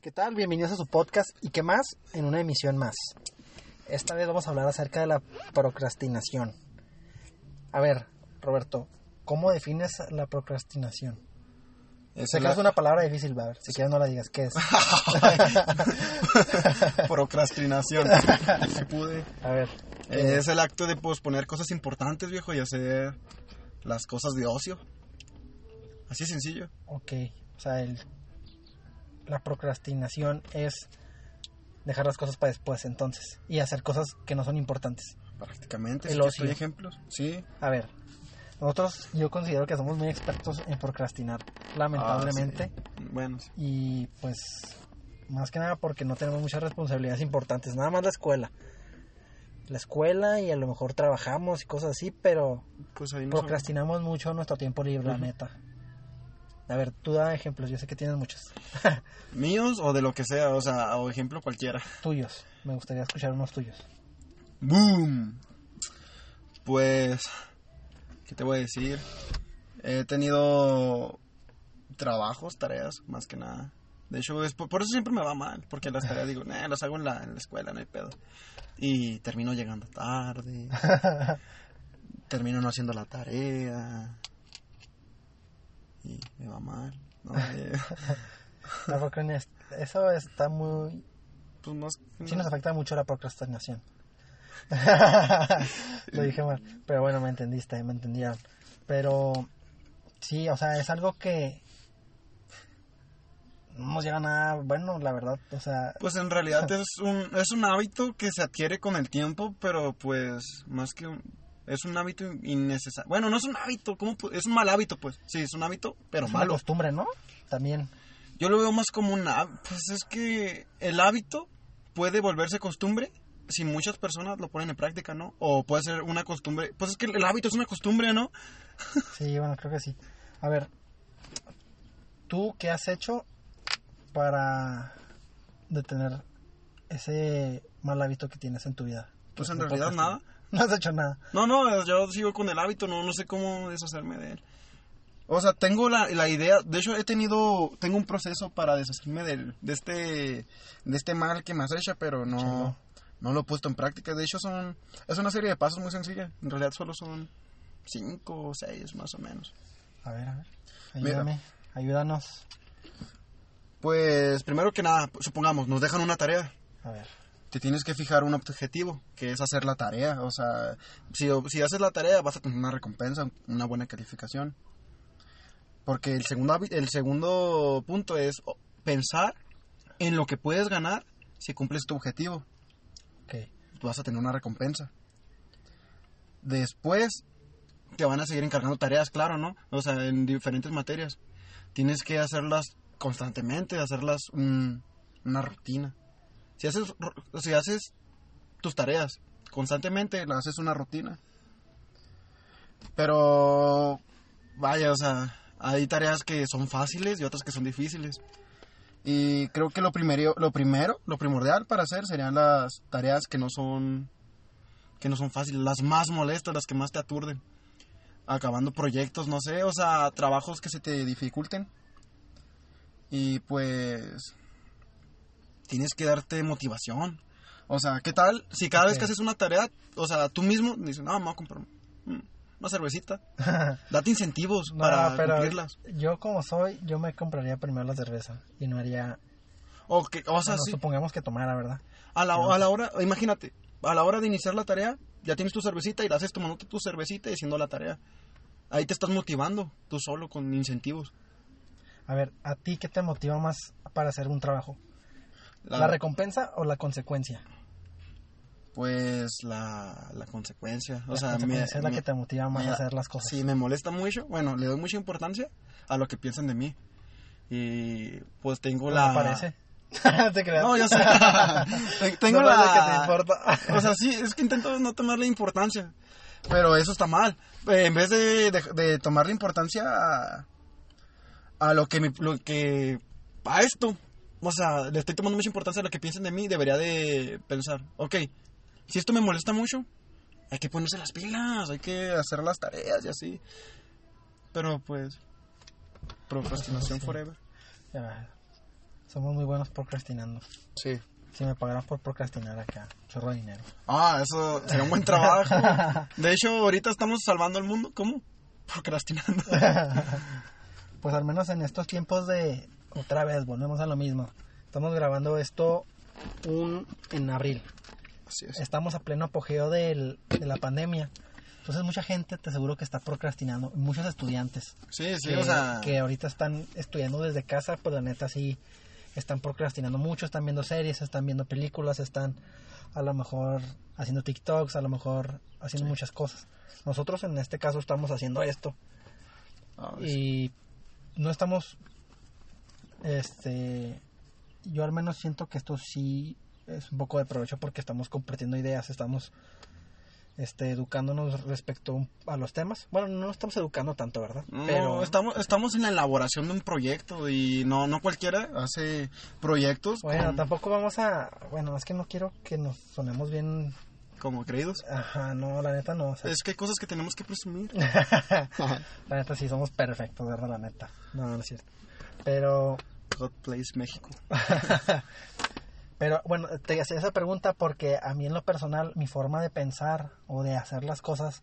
¿Qué tal? Bienvenidos a su podcast y qué más en una emisión más. Esta vez vamos a hablar acerca de la procrastinación. A ver, Roberto, ¿cómo defines la procrastinación? Es Sé que la- es una palabra difícil, va, a ver, si quieres no la digas, ¿qué es? Procrastinación. Si pude. A ver, Eh, Es el acto de posponer cosas importantes, viejo, y hacer las cosas de ocio. Así de sencillo. ok, o sea, el- la procrastinación es dejar las cosas para después, entonces, y hacer cosas que no son importantes. Prácticamente. El si ocio. ejemplos. Sí. A ver, nosotros yo considero que somos muy expertos en procrastinar, lamentablemente. Ah, sí. Bueno, sí. Y pues, más que nada porque no tenemos muchas responsabilidades importantes, nada más la escuela. La escuela y a lo mejor trabajamos y cosas así, pero pues ahí no son- procrastinamos mucho nuestro tiempo libre, la neta. A ver, tú da ejemplos, yo sé que tienes muchos. Míos o de lo que sea, o sea, o ejemplo cualquiera. tuyos, me gustaría escuchar unos tuyos. ¡Boom! Pues, ¿qué te voy a decir? He tenido trabajos, tareas, más que nada. De hecho, es por, por eso siempre me va mal, porque las tareas digo, nah, las hago en la, en la escuela, no hay pedo. Y termino llegando tarde, termino no haciendo la tarea. Y me va mal. ¿no? La procrastina- eso está muy... pues más que Sí nos afecta mucho la procrastinación. Lo dije mal, pero bueno, me entendiste, me entendieron. Pero sí, o sea, es algo que no nos llega a nada bueno, la verdad. O sea, Pues en realidad es un, es un hábito que se adquiere con el tiempo, pero pues más que un, es un hábito innecesario. Bueno, no es un hábito, ¿cómo es un mal hábito, pues. Sí, es un hábito, pero es una malo. costumbre, ¿no? También. Yo lo veo más como un há- pues es que el hábito puede volverse costumbre si muchas personas lo ponen en práctica, ¿no? O puede ser una costumbre, pues es que el hábito es una costumbre, ¿no? Sí, bueno, creo que sí. A ver, ¿tú qué has hecho para detener ese mal hábito que tienes en tu vida? Pues en realidad nada. No has hecho nada. No, no, yo sigo con el hábito, no, no sé cómo deshacerme de él. O sea, tengo la, la idea, de hecho he tenido, tengo un proceso para deshacerme del, de este, de este mal que me acecha, pero no, no lo he puesto en práctica. De hecho son, es una serie de pasos muy sencilla. En realidad solo son cinco o seis más o menos. A ver, a ver. Mira. Ayúdame, ayúdanos. Pues primero que nada, supongamos, nos dejan una tarea. A ver. Te tienes que fijar un objetivo, que es hacer la tarea. O sea, si, si haces la tarea vas a tener una recompensa, una buena calificación. Porque el segundo, el segundo punto es pensar en lo que puedes ganar si cumples tu objetivo. Ok. Vas a tener una recompensa. Después te van a seguir encargando tareas, claro, ¿no? O sea, en diferentes materias. Tienes que hacerlas constantemente, hacerlas un- una rutina. Si haces, si haces tus tareas constantemente, las haces una rutina. Pero, vaya, o sea, hay tareas que son fáciles y otras que son difíciles. Y creo que lo primero, lo primero, lo primordial para hacer serían las tareas que no son que no son fáciles, las más molestas, las que más te aturden. Acabando proyectos, no sé, o sea, trabajos que se te dificulten. Y pues tienes que darte motivación. O sea, ¿qué tal si cada vez que haces una tarea, o sea, tú mismo dices, no, me voy a comprar una cervecita? Date incentivos No, para pero cumplirlas. yo como soy, yo me compraría primero la cerveza y no haría, O, que, o sea, bueno, sí, supongamos que tomara, ¿verdad? a la, no a la hora, imagínate, a la hora de iniciar la tarea, ya tienes tu cervecita y la haces tomándote tu cervecita y haciendo la tarea. Ahí te estás motivando, tú solo, con incentivos. A ver, ¿a ti qué te motiva más para hacer un trabajo? La- ¿La recompensa o la consecuencia? Pues la, la consecuencia. O la sea, consecuencia me- es la me- que te motiva más me- a hacer las cosas. Sí, me molesta mucho. Bueno, le doy mucha importancia a lo que piensan de mí. Y pues tengo ¿Cómo la... parece? te creas. No, ya sé. Ten- tengo No la... que te importa. O sea, sí, es que intento no tomarle importancia. Pero eso está mal. Eh, en vez de, de, de tomarle importancia a, a lo que, me- lo que... A esto. O sea, le estoy tomando mucha importancia a lo que piensen de mí. Debería de pensar, ok, si esto me molesta mucho, hay que ponerse las pilas, hay que hacer las tareas y así. Pero pues, procrastinación Sí. forever. Ya. Somos muy buenos procrastinando. Sí. Si me pagaran por procrastinar acá, chorro de dinero. Ah, eso sería un buen trabajo. De hecho, ahorita estamos salvando el mundo. ¿Cómo? Procrastinando. Pues al menos en estos tiempos de... Otra vez, volvemos a lo mismo. Estamos grabando esto un, en abril. Así es. Estamos a pleno apogeo del- de la pandemia. Entonces mucha gente te aseguro que está procrastinando. Muchos estudiantes. Sí, sí, que, o sea. que ahorita están estudiando desde casa, pues la neta sí están procrastinando mucho, están viendo series, están viendo películas, están a lo mejor haciendo TikToks, a lo mejor haciendo muchas cosas. Nosotros en este caso estamos haciendo esto ah, y no estamos, este, yo al menos siento que esto sí es un poco de provecho porque estamos compartiendo ideas, estamos este, educándonos respecto a los temas. Bueno, no estamos educando tanto, ¿verdad? No, estamos, estamos en la elaboración de un proyecto y no, no cualquiera hace proyectos Bueno, con- tampoco vamos a... Bueno, es que no quiero que nos sonemos bien... como creídos. Ajá, no, la neta no. o sea, Es que hay cosas que tenemos que presumir. la neta sí somos perfectos, ¿verdad? La neta. No, no es cierto. Pero... God Place México. Pero bueno, te hacía esa pregunta porque a mí en lo personal mi forma de pensar o de hacer las cosas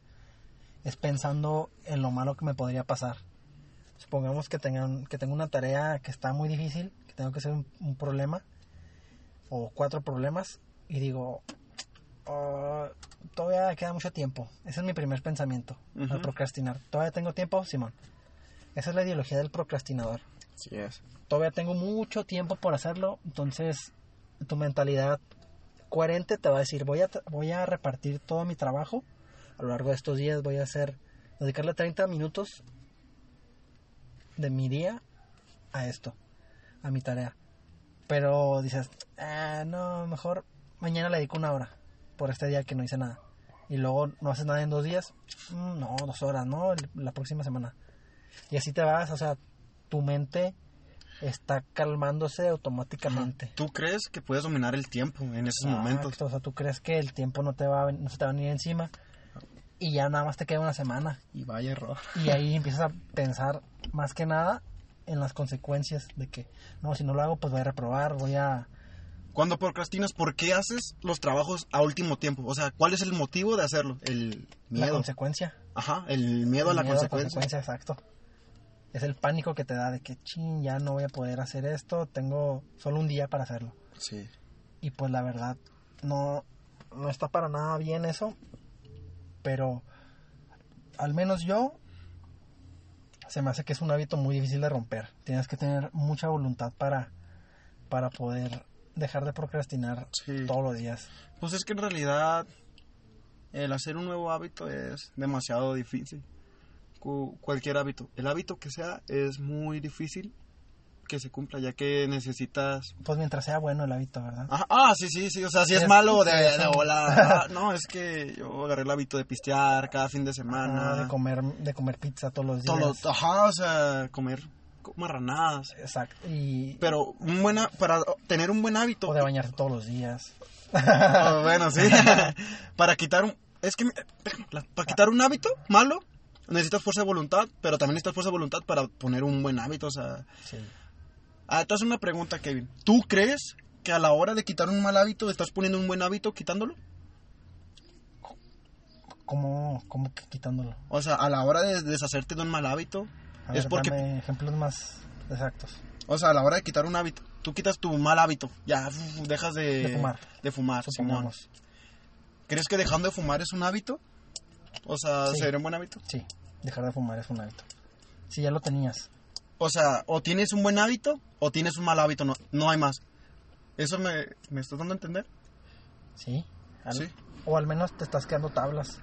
es pensando en lo malo que me podría pasar. Supongamos que tengan que tengo una tarea que está muy difícil, que tengo que hacer un, un problema o cuatro problemas y digo, "Ah, todavía queda mucho tiempo. Ese es mi primer pensamiento al Ujú. procrastinar. Todavía tengo tiempo, Simón. Esa es la ideología del procrastinador Así es. todavía tengo mucho tiempo por hacerlo, entonces tu mentalidad coherente te va a decir, voy a, voy a repartir todo mi trabajo a lo largo de estos días, voy a hacer, dedicarle 30 minutos de mi día a esto, a mi tarea. Pero dices, "Ah, no, mejor mañana le dedico una hora por este día que no hice nada. Y luego no haces nada en dos días, "Mm, no, dos horas, no, la próxima semana. Y así te vas, o sea, tu mente está calmándose automáticamente. ¿Tú crees que puedes dominar el tiempo en esos momentos? Exacto, o sea, tú crees que el tiempo no te va a, no se te va a venir encima y ya nada más te queda una semana Y vaya error. y ahí empiezas a pensar más que nada en las consecuencias de que no, si no lo hago pues voy a reprobar, voy a Cuando procrastinas, ¿por qué haces los trabajos a último tiempo? O sea, ¿cuál es el motivo de hacerlo? El la miedo. consecuencia. Ajá, el miedo a la El miedo consecuencia. exacto. Es el pánico que te da de que chin, ya no voy a poder hacer esto, tengo solo un día para hacerlo. Sí. Y pues la verdad, no, no está para nada bien eso. Pero al menos yo se me hace que es un hábito muy difícil de romper. Tienes que tener mucha voluntad para, para poder dejar de procrastinar Sí. todos los días. Pues es que en realidad el hacer un nuevo hábito es demasiado difícil. Cu- cualquier hábito. El hábito que sea es muy difícil que se cumpla, ya que necesitas... Pues mientras sea bueno el hábito, ¿verdad? Ajá, ah, sí, sí, sí, o sea, si es Es- malo de, de volar. Ah, no, es que yo agarré el hábito de pistear cada fin de semana. Ah, de comer de comer pizza todos los días. Todo ajá, o sea, comer marranadas. Exacto. Y Pero un buena, para tener un buen hábito, o de bañarte todos los días. Ah, bueno, sí. para quitar un. Es que. Para quitar un hábito malo, necesitas fuerza de voluntad, pero también necesitas fuerza de voluntad para poner un buen hábito. O sea. Sí. Ah, te una pregunta, Kevin. ¿Tú crees que a la hora de quitar un mal hábito estás poniendo un buen hábito quitándolo? ¿Cómo, cómo que quitándolo? O sea, a la hora de deshacerte de un mal hábito, A es ver, porque. dame ejemplos más exactos. O sea, a la hora de quitar un hábito, tú quitas tu mal hábito, ya dejas de. De fumar. De fumar, Simón. ¿Crees que dejando de fumar es un hábito? O sea, Sí. ¿sería un buen hábito? Sí, dejar de fumar es un hábito. Si ya lo tenías. O sea, o tienes un buen hábito o tienes un mal hábito, no, no hay más. ¿Eso me, me estás dando a entender? Sí. Al- Sí. O al menos te estás quedando tablas.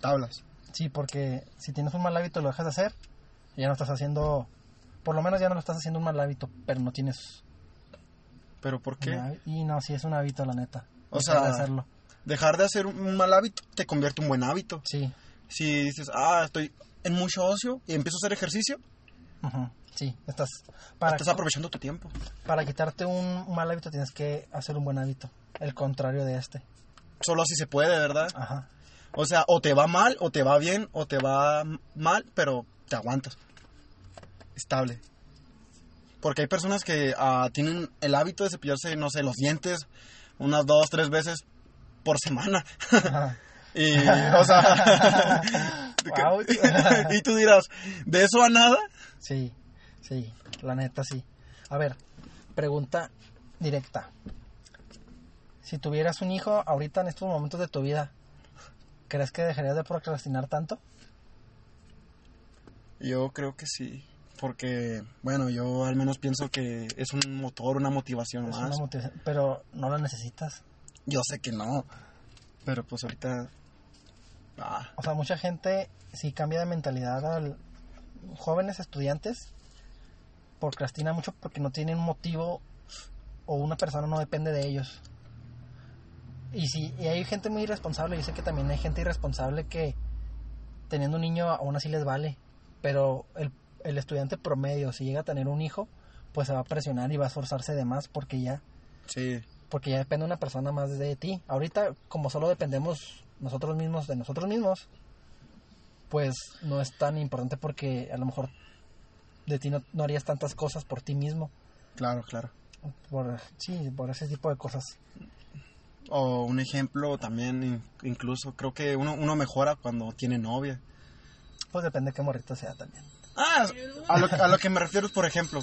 Tablas. Sí, porque si tienes un mal hábito y lo dejas de hacer, ya no estás haciendo. Por lo menos ya no lo estás haciendo un mal hábito, pero no tienes. ¿Pero por un qué? Y no, sí es un hábito, la neta. O Dejar de sea- hacerlo. Dejar de hacer un mal hábito te convierte en un buen hábito. Sí. Si dices, ah, estoy en mucho ocio y empiezo a hacer ejercicio, ujú, Sí, estás. Para, estás aprovechando tu tiempo. para quitarte un mal hábito tienes que hacer un buen hábito. El contrario de este. Solo así se puede, ¿verdad? Ajá. O sea, o te va mal, o te va bien, o te va mal, pero te aguantas. Estable. Porque hay personas que ah, tienen el hábito de cepillarse, no sé, los dientes unas dos, tres veces por semana. Y, o sea... Y tú dirás, ¿de eso a nada? Sí, sí, la neta sí. A ver, pregunta directa. Si tuvieras un hijo ahorita en estos momentos de tu vida, ¿crees que dejarías de procrastinar tanto? Yo creo que sí. Porque, bueno, yo al menos pienso que es un motor, una motivación Es más. una motivación, pero no la necesitas. Yo sé que no. Pero pues ahorita... Ah, O sea, mucha gente si cambia de mentalidad al jóvenes estudiantes procrastina mucho porque no tienen un motivo o una persona no depende de ellos. Y si y hay gente muy irresponsable, yo sé que también hay gente irresponsable que teniendo un niño aún así les vale, pero el, el estudiante promedio si llega a tener un hijo, pues se va a presionar y va a esforzarse de más porque ya sí. Porque ya depende una persona más de ti. Ahorita, como solo dependemos nosotros mismos de nosotros mismos, pues no es tan importante porque a lo mejor de ti no, no harías tantas cosas por ti mismo. Claro, claro. Por, sí, por ese tipo de cosas. O un ejemplo también, in- incluso creo que uno, uno mejora cuando tiene novia. Pues depende de qué morrito sea también. Ah, a lo, a lo que me refiero es, por ejemplo,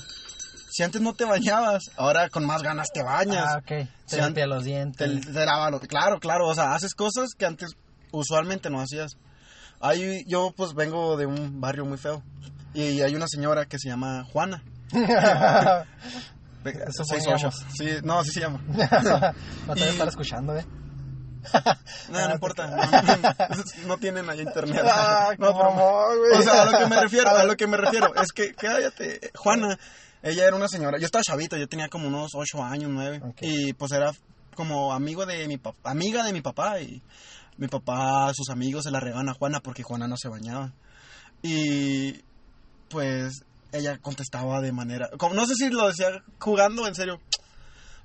si antes no te bañabas, ahora con más ganas te bañas. Ah, ok. Te Si an- limpia los Te, dientes. te lava los- Claro, claro, o sea, haces cosas que antes usualmente no hacías. Ahí yo pues vengo de un barrio muy feo y hay una señora que se llama Juana. Eso seis ocho. Sí, no, así se llama. no te voy a Y- estar escuchando, ¿eh? No, Ah, no importa. No, no- no tienen ahí internet. Ah, no, pero- o sea, a lo que me refiero, a lo que me refiero es que cállate, Juana, ella era una señora, yo estaba chavito, yo tenía como unos ocho años, nueve, Ok. y pues era como amigo de mi papá, amiga de mi papá y mi papá, sus amigos se la regaban a Juana porque Juana no se bañaba. Y pues ella contestaba de manera, como, no sé si lo decía jugando, en serio.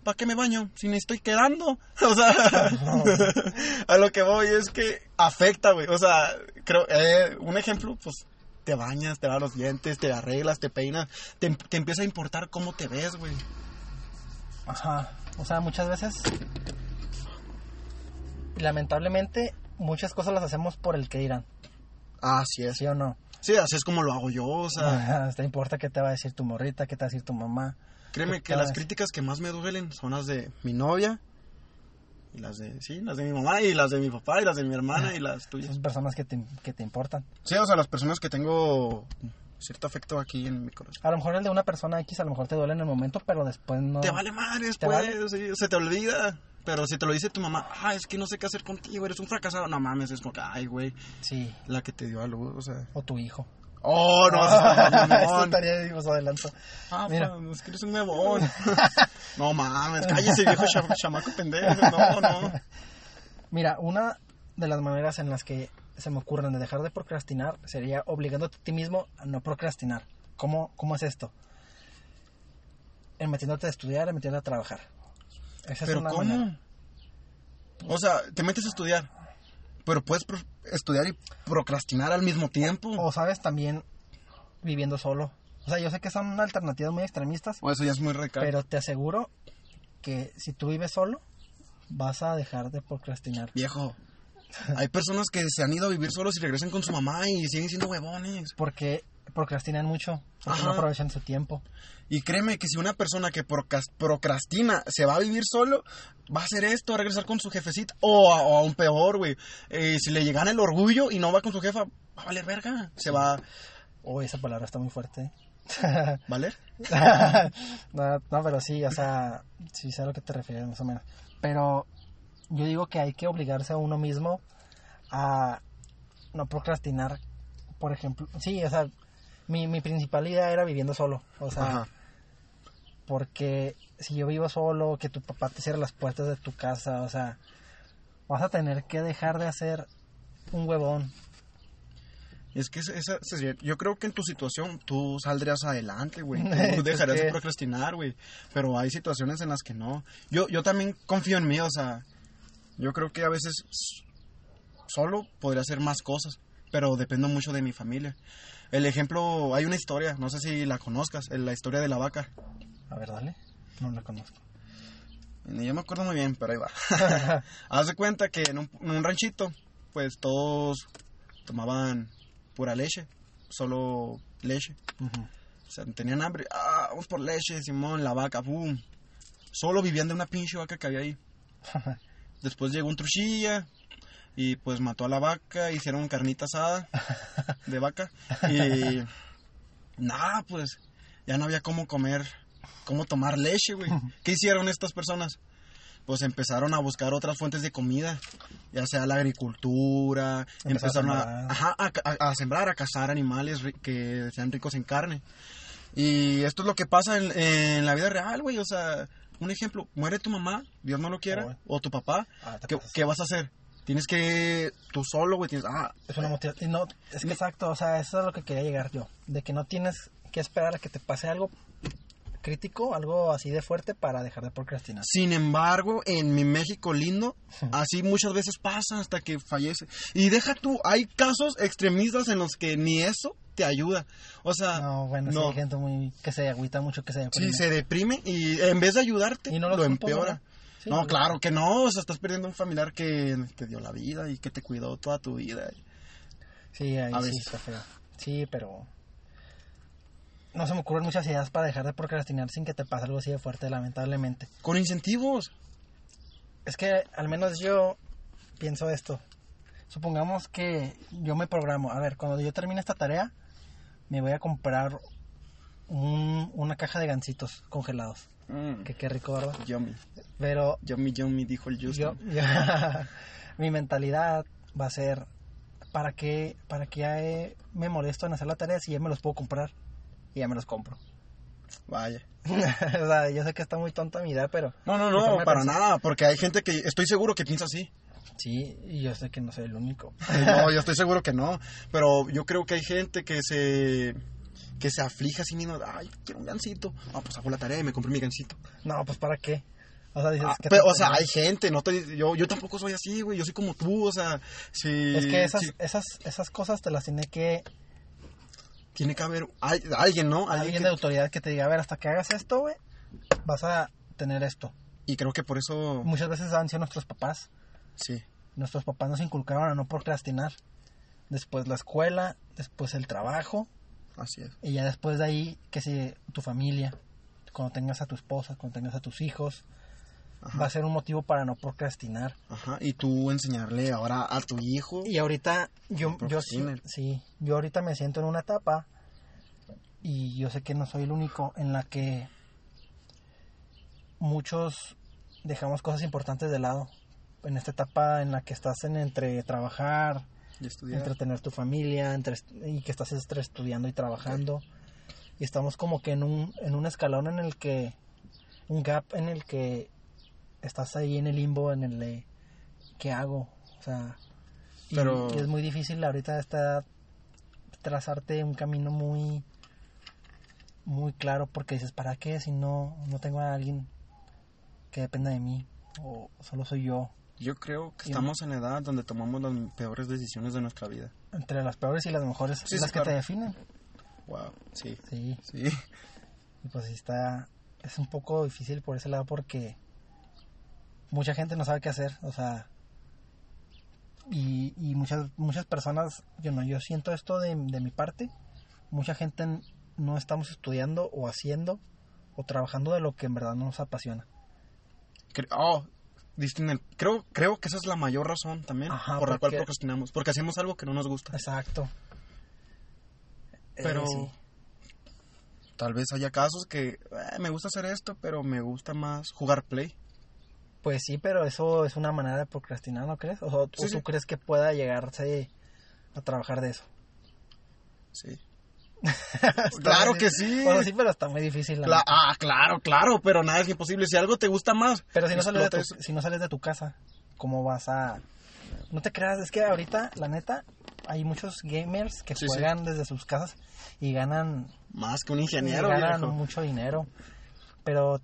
¿Para qué me baño? Si ni estoy quedando. O sea, a lo que voy es que afecta, güey. O sea, creo, eh, un ejemplo, pues te bañas, te lavas los dientes, te arreglas, te peinas, te, te empieza a importar cómo te ves, güey. Ajá. O sea, muchas veces, lamentablemente, muchas cosas las hacemos por el que dirán, Así es. ¿sí o no? Sí, así es como lo hago yo, o sea, Ajá, te importa qué te va a decir tu morrita, qué te va a decir tu mamá. créeme que las críticas que más me duelen son las de mi novia, y las de, sí, las de mi mamá, y las de mi papá, y las de mi hermana, y las tuyas. Son personas que te, que te importan. Sí, o sea, las personas que tengo cierto afecto aquí en mi corazón. A lo mejor el de una persona X a lo mejor te duele en el momento, pero después no. Te vale madre ¿Te después, vale? sí, se te olvida. Pero si te lo dice tu mamá, ah, es que no sé qué hacer contigo, eres un fracasado. No mames, es como que, ay, güey, Sí, la que te dio a luz, o sea. o tu hijo. Oh, no, eso estaría digo, se adelanto. Ah, Mira. pa, es que eres un huevón. no mames, cállese, viejo cha- chamaco pendejo. No, no. Mira, una de las maneras en las que se me ocurren de dejar de procrastinar sería obligándote a ti mismo a no procrastinar. ¿Cómo, cómo es esto? En metiéndote a estudiar, en metiéndote a trabajar. Esa es Pero una ¿cómo? manera. O sea, te metes a estudiar, pero puedes estudiar y procrastinar al mismo tiempo. O sabes, también viviendo solo. O sea, yo sé que son alternativas muy extremistas, O eso ya es muy recal. pero te aseguro que si tú vives solo, vas a dejar de procrastinar. Viejo, hay personas que se han ido a vivir solos y regresan con su mamá y siguen siendo huevones. Porque procrastinan mucho, porque no aprovechan su tiempo. Y créeme que si una persona que procrastina se va a vivir solo, va a hacer esto, va a regresar con su jefecita. O, a- o aún peor, güey. Eh, si le llegan el orgullo y no va con su jefa, va a valer verga. Se va Uy, esa palabra está muy fuerte. valer. no, no, pero sí, o sea, sí sé a lo que te refieres, más o menos. Pero yo digo que hay que obligarse a uno mismo a no procrastinar, por ejemplo. Sí, o sea, mi, mi principal idea era viviendo solo. O sea, Ajá. porque si yo vivo solo, que tu papá te cierre las puertas de tu casa, o sea, vas a tener que dejar de hacer un huevón. Es que esa- esa yo creo que en tu situación tú saldrías adelante, güey. Tú dejarías de procrastinar, güey. Pero hay situaciones en las que no. Yo, yo también confío en mí, o sea, yo creo que a veces solo podría hacer más cosas. Pero dependo mucho de mi familia. El ejemplo, hay una historia, no sé si la conozcas, la historia de la vaca. A ver, dale. No la conozco. Yo me acuerdo muy bien, pero ahí va. Haz de cuenta que en un, en un ranchito, pues todos tomaban pura leche, solo leche. Ujú. O sea, tenían hambre, ah, vamos por leche, Simón, la vaca, boom. Solo vivían de una pinche vaca que había ahí. Después llegó un truchilla y pues mató a la vaca, hicieron carnita asada de vaca y nada, pues ya no había cómo comer, cómo tomar leche, güey. ¿Qué hicieron estas personas? Pues empezaron a buscar otras fuentes de comida, ya sea la agricultura, empezaron a, ajá, a, a- sembrar, a cazar animales que sean ricos en carne. Y esto es lo que pasa en, en la vida real, güey. O sea, un ejemplo, muere tu mamá, Dios no lo quiera, Oh. o tu papá, Ah, ¿qué, qué vas a hacer? Tienes que, tú solo, güey, tienes, ah, Es una motivación. No, es que exacto, o sea, eso es a lo que quería llegar yo. De que no tienes que esperar a que te pase algo crítico, algo así de fuerte para dejar de procrastinar. Sin embargo, en mi México lindo, así muchas veces pasa hasta que fallece. Y deja tú, hay casos extremistas en los que ni eso te ayuda. O sea, No, bueno, sí no. hay gente muy que se agüita mucho, que se deprime. sí, se deprime y en vez de ayudarte, Y no lo culpo, empeora. No, claro que no, o sea, estás perdiendo un familiar que te dio la vida y que te cuidó toda tu vida. Sí, ahí A sí veces. está feo. Sí, pero no se me ocurren muchas ideas para dejar de procrastinar sin que te pase algo así de fuerte, lamentablemente. Con incentivos. Es que al menos yo pienso esto. Supongamos que yo me programo. A ver, cuando yo termine esta tarea, me voy a comprar un- una caja de gancitos congelados. Mm, Que qué rico, ¿verdad? Yummy, Pero yummy, yummy, dijo el Justin. yo- mi mentalidad va a ser para qué para qué me molesto en hacer la tarea si ya me los puedo comprar y ya me los compro. Vaya. o sea, yo sé que está muy tonta mi idea, pero No, no, no, para nada, porque hay gente que estoy seguro que piensa así. sí, y yo sé que no soy el único. No, yo estoy seguro que no, pero yo creo que hay gente que se que se aflige a sí mismo, ay, quiero un gancito. Ah, pues hago la tarea y me compré mi gancito. No, pues para qué. O sea, dices Ah, ¿qué pero, o sea, hay gente, no te, yo, yo tampoco soy así, güey, yo soy como tú, o sea, si... Es que esas, si- esas, esas cosas te las tiene que tiene que haber hay- alguien, ¿no? Alguien alguien que- de autoridad que te diga, a ver, hasta que hagas esto, güey, vas a tener esto. Y creo que por eso, Muchas veces han sido nuestros papás. sí, Nuestros papás nos inculcaron a no procrastinar. Después la escuela, después el trabajo, así es. y ya después de ahí, que si tu familia, cuando tengas a tu esposa, cuando tengas a tus hijos, Ajá, va a ser un motivo para no procrastinar. ajá, y tú enseñarle ahora a tu hijo, Y ahorita yo, yo sí, sí, yo ahorita me siento en una etapa y yo sé que no soy el único en la que muchos dejamos cosas importantes de lado. En esta etapa en la que estás en entre trabajar. Entretener tu familia, entre, y que estás entre estudiando y trabajando. Y estamos como que en un, en un escalón en el que, un gap en el que estás ahí en el limbo, en el de, ¿qué hago? O sea, y- Pero- y es muy difícil ahorita esta trazarte un camino muy, muy claro porque dices, ¿para qué si no, no tengo a alguien que dependa de mí? O solo soy yo. Yo creo que estamos en la edad donde tomamos las peores decisiones de nuestra vida. Entre las peores y las mejores, Sí, las sí, que te definen. Wow, sí, Sí, sí. y pues sí está, es un poco difícil por ese lado porque mucha gente no sabe qué hacer, o sea, y, y muchas muchas personas, yo no, yo siento esto de, de mi parte, mucha gente no estamos estudiando o haciendo o trabajando de lo que en verdad no nos apasiona. Oh, distingue- creo, creo que esa es la mayor razón también Ajá, por la cual procrastinamos, porque hacemos algo que no nos gusta. Exacto. Pero Eh, sí. tal vez haya casos que eh, me gusta hacer esto, pero me gusta más jugar play. Pues sí, pero eso es una manera de procrastinar, ¿no crees? O, sea, ¿o Sí, tú sí. crees que pueda llegarse a trabajar de eso? Sí. Claro que sí. Bueno, sí, pero está muy difícil. la Cla- ah, claro, claro, pero nada es imposible. Si algo te gusta más, pero si no, sales de tu, si no sales de tu casa, ¿cómo vas a...? No te creas, es que ahorita, la neta, hay muchos gamers que Sí, sí. juegan desde sus casas y ganan, más que un y ingeniero, ganan viejo. mucho dinero. Pero,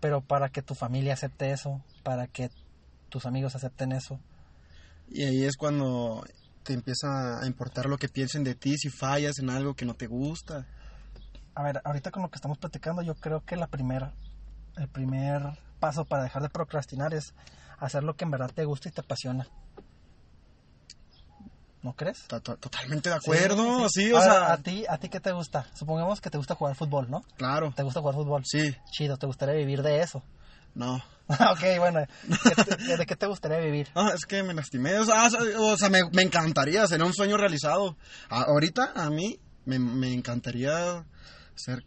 pero para que tu familia acepte eso, para que tus amigos acepten eso, Y ahí es cuando te empieza a importar lo que piensen de ti si fallas en algo que no te gusta. A ver, ahorita con lo que estamos platicando, yo creo que la primera, el primer paso para dejar de procrastinar es hacer lo que en verdad te gusta y te apasiona. ¿No crees? To- to- Totalmente de acuerdo, sí, o sea, a ti, a ti qué te gusta? Supongamos que te gusta jugar fútbol, ¿no? claro, ¿Te gusta jugar fútbol? sí, Chido, ¿te gustaría vivir de eso? No. ok, bueno, ¿qué te- ¿de qué te gustaría vivir? Ah, es que me lastimé, o sea, o sea, me, me encantaría, sería un sueño realizado. A- ahorita a mí me, me encantaría ser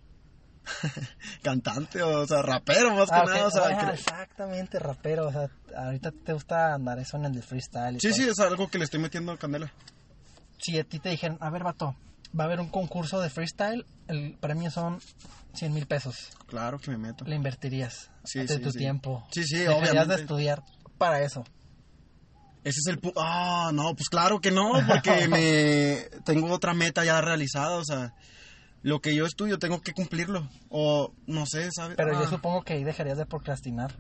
cantante, o sea, rapero más que Ah, nada, o sea, Ah, exactamente, rapero. O sea, ahorita te gusta andar eso en el freestyle. y sí, todo. sí, es algo que le estoy metiendo candela. Si a ti te dijeran, a ver, vato, va a haber un concurso de freestyle, el premio son 100 mil pesos. Claro que me meto. Le invertirías Sí, de sí, tu sí. tiempo. Sí, sí, Dejarías obviamente. de estudiar para eso. Ese es el punto. Ah, no, pues claro que no, porque me tengo otra meta ya realizada, o sea, lo que yo estudio tengo que cumplirlo. O no sé, ¿sabes? Pero yo Ah, supongo que ahí dejarías de procrastinar.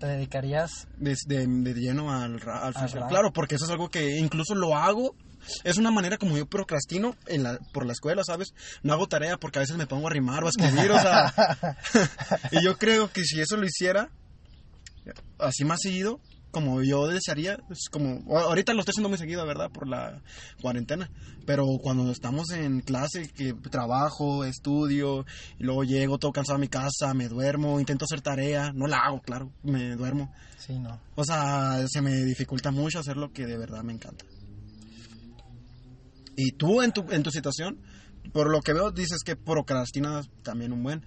Te dedicarías... de, de- de lleno al, al Al. Claro, porque eso es algo que incluso lo hago. Es una manera como yo procrastino en la, por la escuela, ¿sabes? No hago tarea porque a veces me pongo a rimar o a escribir, o sea. y yo creo que si eso lo hiciera así más seguido, como yo desearía, es como. Ahorita lo estoy haciendo muy seguido, ¿verdad? Por la cuarentena. Pero cuando estamos en clase, que trabajo, estudio, y luego llego todo cansado a mi casa, me duermo, intento hacer tarea, no la hago, claro, me duermo. Sí, no. O sea, se me dificulta mucho hacer lo que de verdad me encanta. Y tú en tu, en tu situación, por lo que veo, dices que procrastinas también un buen.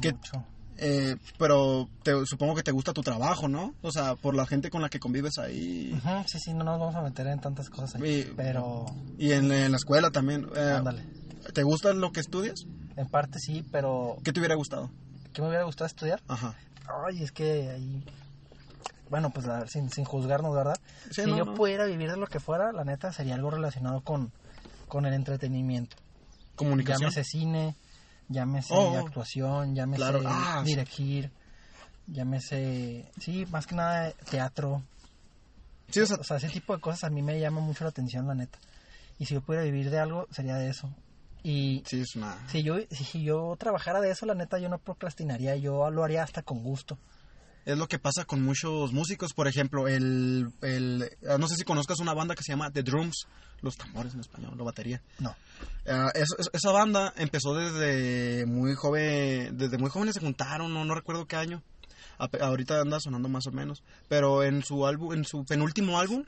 Que, Mucho. eh, pero te, supongo que te gusta tu trabajo, ¿no? O sea, por la gente con la que convives ahí. Ujú, sí, sí, no nos vamos a meter en tantas cosas ahí. Y- Pero, Y en, en la escuela también. eh, ándale. ¿Te gusta lo que estudias? En parte sí, pero ¿Qué te hubiera gustado? ¿qué me hubiera gustado estudiar? Ajá. Ay, es que ahí... Bueno, pues a ver, sin, sin juzgarnos, ¿verdad? Sí, si no, yo no. pudiera vivir de lo que fuera, la neta sería algo relacionado con, con el entretenimiento. Comunicación. Llámese cine, llámese Oh, oh. actuación, llámese Claro, ah, dirigir, llámese... Sí, más que nada teatro. Sí, o sea, O sea, ese tipo de cosas a mí me llama mucho la atención, la neta. Y si yo pudiera vivir de algo, sería de eso. Y sí, es una... si yo, si yo trabajara de eso, la neta, yo no procrastinaría, yo lo haría hasta con gusto. Es lo que pasa con muchos músicos, por ejemplo, el, el ah, no sé si conozcas una banda que se llama The Drums, los tambores en español, la batería. No. Ah, es- es- esa banda empezó desde muy joven, desde muy jóvenes se juntaron, no, no recuerdo qué año. Ape- ahorita anda sonando más o menos, pero en su álbum, en su penúltimo álbum,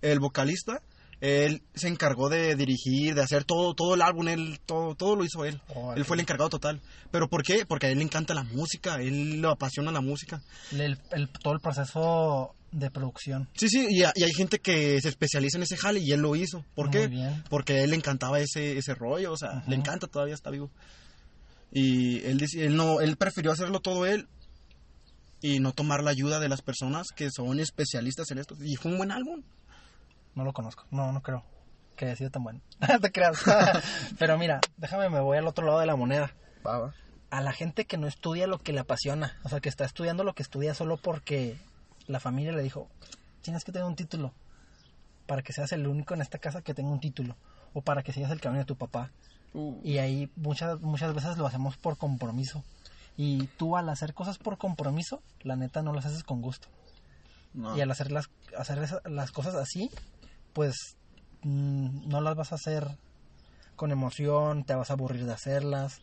el vocalista él se encargó de dirigir, de hacer todo, todo el álbum, él, todo, todo lo hizo él. Él fue el encargado total. ¿Pero por qué? Porque a él le encanta la música, él le apasiona la música. El, el- todo el proceso de producción. Sí, sí, y, y hay gente que se especializa en ese jale y él lo hizo. ¿Por Muy qué? bien. Porque a él le encantaba ese, ese rollo, o sea, le encanta, todavía está vivo. Y él, él, no, él prefirió hacerlo todo él y no tomar la ayuda de las personas que son especialistas en esto. Y fue un buen álbum. No lo conozco. No, no creo que haya sido tan bueno. Te creas. Pero mira, déjame, me voy al otro lado de la moneda. A la gente que no estudia lo que le apasiona. O sea, que está estudiando lo que estudia solo porque la familia le dijo, tienes que tener un título. Para que seas el único en esta casa que tenga un título. O para que sigas el camino de tu papá. Uh, Y ahí muchas, muchas veces lo hacemos por compromiso. Y tú al hacer cosas por compromiso, la neta no las haces con gusto. no. Y al hacer las, hacer las cosas así, pues mm, no las vas a hacer con emoción, te vas a aburrir de hacerlas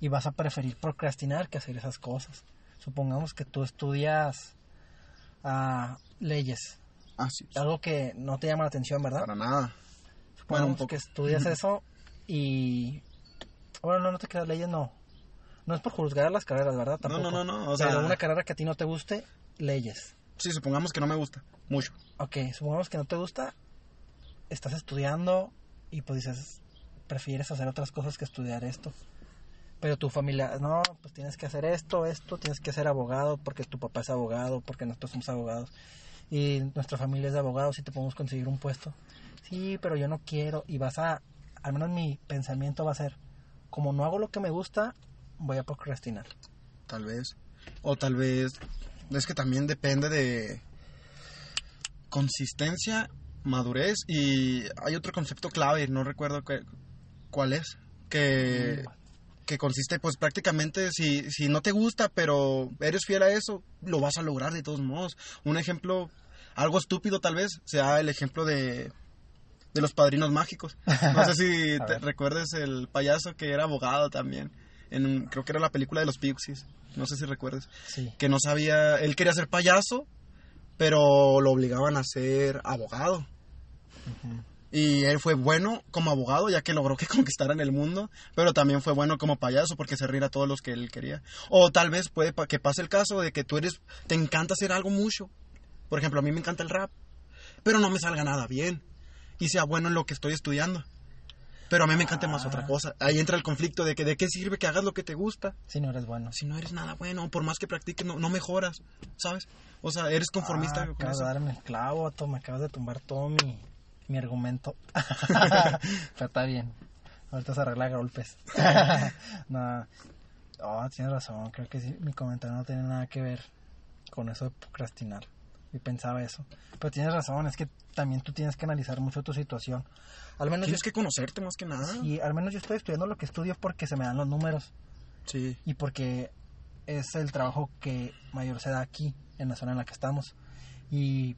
y vas a preferir procrastinar que hacer esas cosas. Supongamos que tú estudias ah, leyes, Ah, sí, algo que no te llama la atención, ¿verdad? para nada. Supongamos que estudias eso y... Bueno, no, no te quedas leyes, no. No es por juzgar las carreras, ¿verdad? No, no, no, o sea- Pero una carrera que a ti no te guste, leyes. Sí, supongamos que no me gusta mucho. Ok, supongamos que no te gusta, estás estudiando y pues dices, prefieres hacer otras cosas que estudiar esto. Pero tu familia, no, pues tienes que hacer esto, esto, tienes que ser abogado porque tu papá es abogado, porque nosotros somos abogados y nuestra familia es de abogados y te podemos conseguir un puesto. Sí, pero yo no quiero y vas a, al menos mi pensamiento va a ser, como no hago lo que me gusta, voy a procrastinar. Tal vez. O tal vez. Es que también depende de. Consistencia. Madurez y hay otro concepto clave, no recuerdo qué- cuál es, que, que consiste pues prácticamente si, si no te gusta pero eres fiel a eso, lo vas a lograr de todos modos. Un ejemplo, algo estúpido tal vez, sea el ejemplo de, de los padrinos mágicos. No sé si te recuerdes el payaso que era abogado también, en, creo que era la película de los Pixies, no sé si recuerdes Sí. que no sabía, él quería ser payaso, pero lo obligaban a ser abogado. Y él fue bueno como abogado, ya que logró que conquistaran el mundo, pero también fue bueno como payaso porque se ríe a todos los que él quería. O tal vez puede pa- que pase el caso de que tú eres, te encanta hacer algo mucho. Por ejemplo, a mí me encanta el rap, pero no me salga nada bien y sea bueno en lo que estoy estudiando. Pero a mí me encanta más Ah. otra cosa. Ahí entra el conflicto de que de qué sirve que hagas lo que te gusta Si no eres bueno. si no eres nada bueno, por más que practiques, no, no mejoras, ¿sabes? O sea, eres conformista Ah, con acabas eso. de darme el clavo, vato, me acabas de tumbar todo mi, mi argumento. Pero está bien. Ahorita se arregla golpes. no, oh, tienes razón. Creo que sí, mi comentario no tiene nada que ver con eso de procrastinar. Y pensaba eso. Pero tienes razón, es que también tú tienes que analizar mucho tu situación. Al menos, yo, Tienes que conocerte más que nada. sí, al menos yo estoy estudiando lo que estudio porque se me dan los números Sí. y porque es el trabajo que mayor se da aquí, en la zona en la que estamos. Y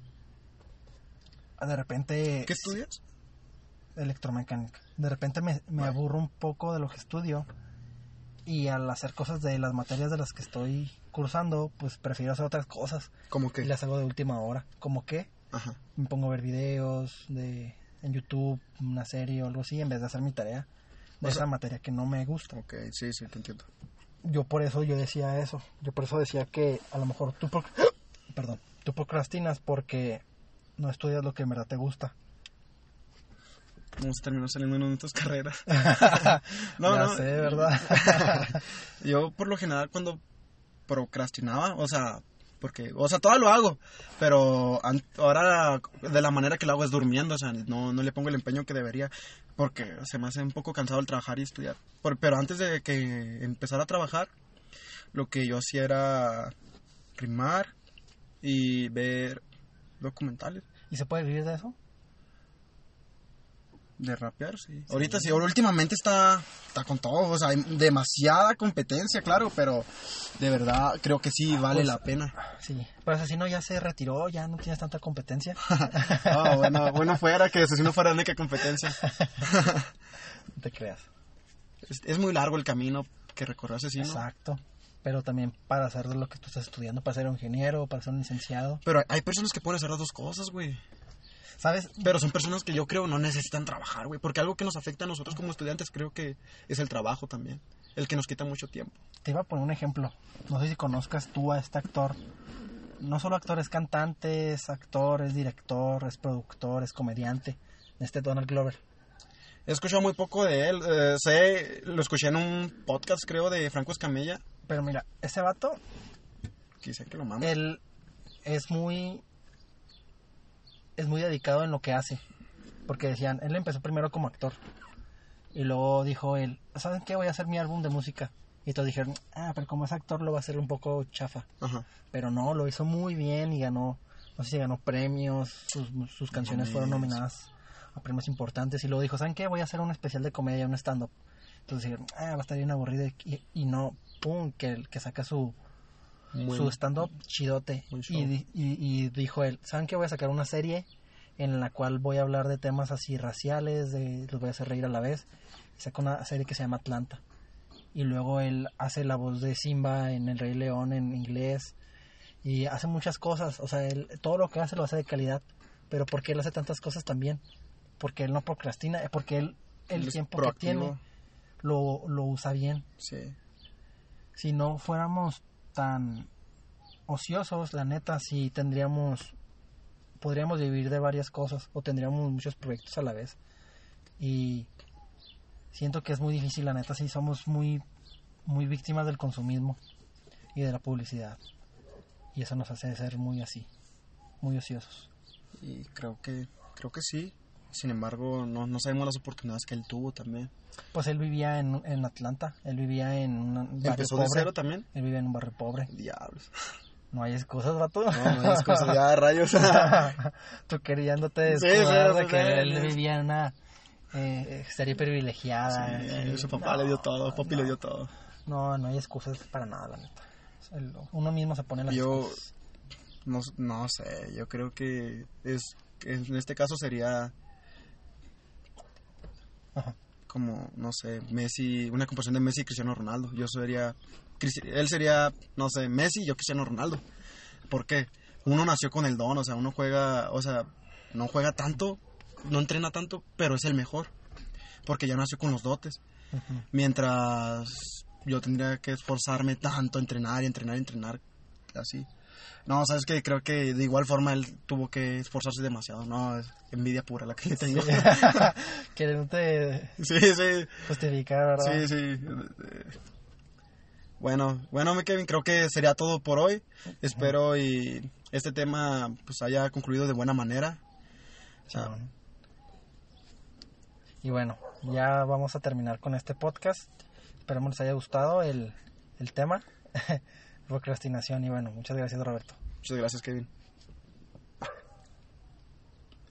de repente... ¿Qué estudias? Electromecánica. De repente me, me Vale. aburro un poco de lo que estudio y al hacer cosas de las materias de las que estoy cursando, pues prefiero hacer otras cosas Como y que. las hago de última hora. Como que Ajá. me pongo a ver videos de en YouTube, una serie o algo así, en vez de hacer mi tarea de O esa sea- materia que no me gusta. Ok, sí, sí, te entiendo. yo por eso yo decía eso. Yo por eso decía que a lo mejor tú, perdón, tú procrastinas porque no estudias lo que en verdad te gusta. Vamos a terminar saliendo en tus carreras. no, ya no. sé, ¿verdad? Yo por lo general cuando procrastinaba, o sea, porque, o sea, todo lo hago, pero ahora de la manera que lo hago es durmiendo, o sea, no, no le pongo el empeño que debería, porque se me hace un poco cansado el trabajar y estudiar. Por- pero antes de que empezara a trabajar, lo que yo hacía era rimar y ver documentales. ¿Y se puede vivir de eso? De rapear, sí. Ahorita sí, ahora últimamente está, está con todo, o sea, hay demasiada competencia, claro, pero de verdad creo que sí vale Pues- la pena. Sí. Pero asesino ya se retiró, ya no tienes tanta competencia. Ah, bueno, bueno fuera que si no fuera la única competencia. No te creas. Es, es muy largo el camino que recorrió Asesino. Exacto. Pero también para hacer lo que tú estás estudiando, para ser un ingeniero, para ser un licenciado. Pero hay personas que pueden hacer las dos cosas, güey. ¿Sabes? Pero son personas que yo creo no necesitan trabajar, güey. Porque algo que nos afecta a nosotros como estudiantes creo que es el trabajo también. El que nos quita mucho tiempo. Te iba a poner un ejemplo. No sé si conozcas tú a este actor. No solo actor, es cantante, es actor, es director, es productor, es comediante. Este Donald Glover. He escuchado muy poco de él. eh, sé, lo escuché en un podcast, creo, de Franco Escamilla. Pero mira, ese vato, Quise que lo mame. él es muy. Es muy dedicado en lo que hace. Porque decían, él empezó primero como actor. Y luego dijo él, ¿saben qué? Voy a hacer mi álbum de música. Y todos dijeron, ah, pero como es actor lo va a hacer un poco chafa. Ajá. Pero no, lo hizo muy bien y ganó, no sé si ganó premios, sus, sus canciones fueron nominadas a premios importantes. Y luego dijo, ¿saben qué? Voy a hacer un especial de comedia, un stand-up. Entonces dijeron, ah, va a estar bien aburrido. Y, y no, pum, que, que saca su, su stand-up chidote. Y, y, y dijo él, ¿saben qué? Voy a sacar una serie en la cual voy a hablar de temas así raciales, de, los voy a hacer reír a la vez. Y saca una serie que se llama Atlanta. Y luego él hace la voz de Simba en El Rey León en inglés. Y hace muchas cosas. O sea, él, todo lo que hace lo hace de calidad. Pero ¿por qué él hace tantas cosas también? Porque él no procrastina. eh, Porque él el Él tiempo que tiene lo, lo usa bien Sí. Si no fuéramos tan ociosos, la neta, sí tendríamos, podríamos vivir de varias cosas o tendríamos muchos proyectos a la vez. Y siento que es muy difícil, la neta, sí somos muy, muy víctimas del consumismo y de la publicidad. Y eso nos hace ser muy así, muy ociosos. Y creo que, creo que sí. Sin embargo, no, no sabemos las oportunidades que él tuvo también. Pues él vivía en, en Atlanta, él vivía en un barrio Empezó de pobre. cero también. Él vivía en un barrio pobre. Diablos. No hay excusas, vato. No, no hay excusas, ya, rayos. Tú queriéndote sí, de que él vivía en una eh, serie privilegiada. Sí, y- su papá le dio todo, papi le dio todo. No, no hay excusas para nada, la neta. El- uno mismo se pone las Yo- excusas. No, no sé, yo creo que es en este caso sería Ajá. como, no sé, Messi, una comparación de Messi y Cristiano Ronaldo. Yo sería, él sería, no sé, Messi y yo Cristiano Ronaldo. ¿Por qué? Uno nació con el don, o sea, uno juega, o sea, no juega tanto, no entrena tanto, pero es el mejor. Porque ya nació con los dotes. Mientras yo tendría que esforzarme tanto, entrenar y entrenar y entrenar, así. No, sabes que creo que de igual forma él tuvo que esforzarse demasiado. No, es envidia pura la que le tengo. Queriéndote Sí, sí, justificar, ¿verdad? sí, sí. Bueno, bueno, mi Kevin, creo que sería todo por hoy. Espero y este tema pues haya concluido de buena manera. Y bueno, ya vamos a terminar con este podcast. Esperemos les haya gustado el, el tema. Procrastinación. Y bueno, muchas gracias, Roberto. Muchas gracias, Kevin.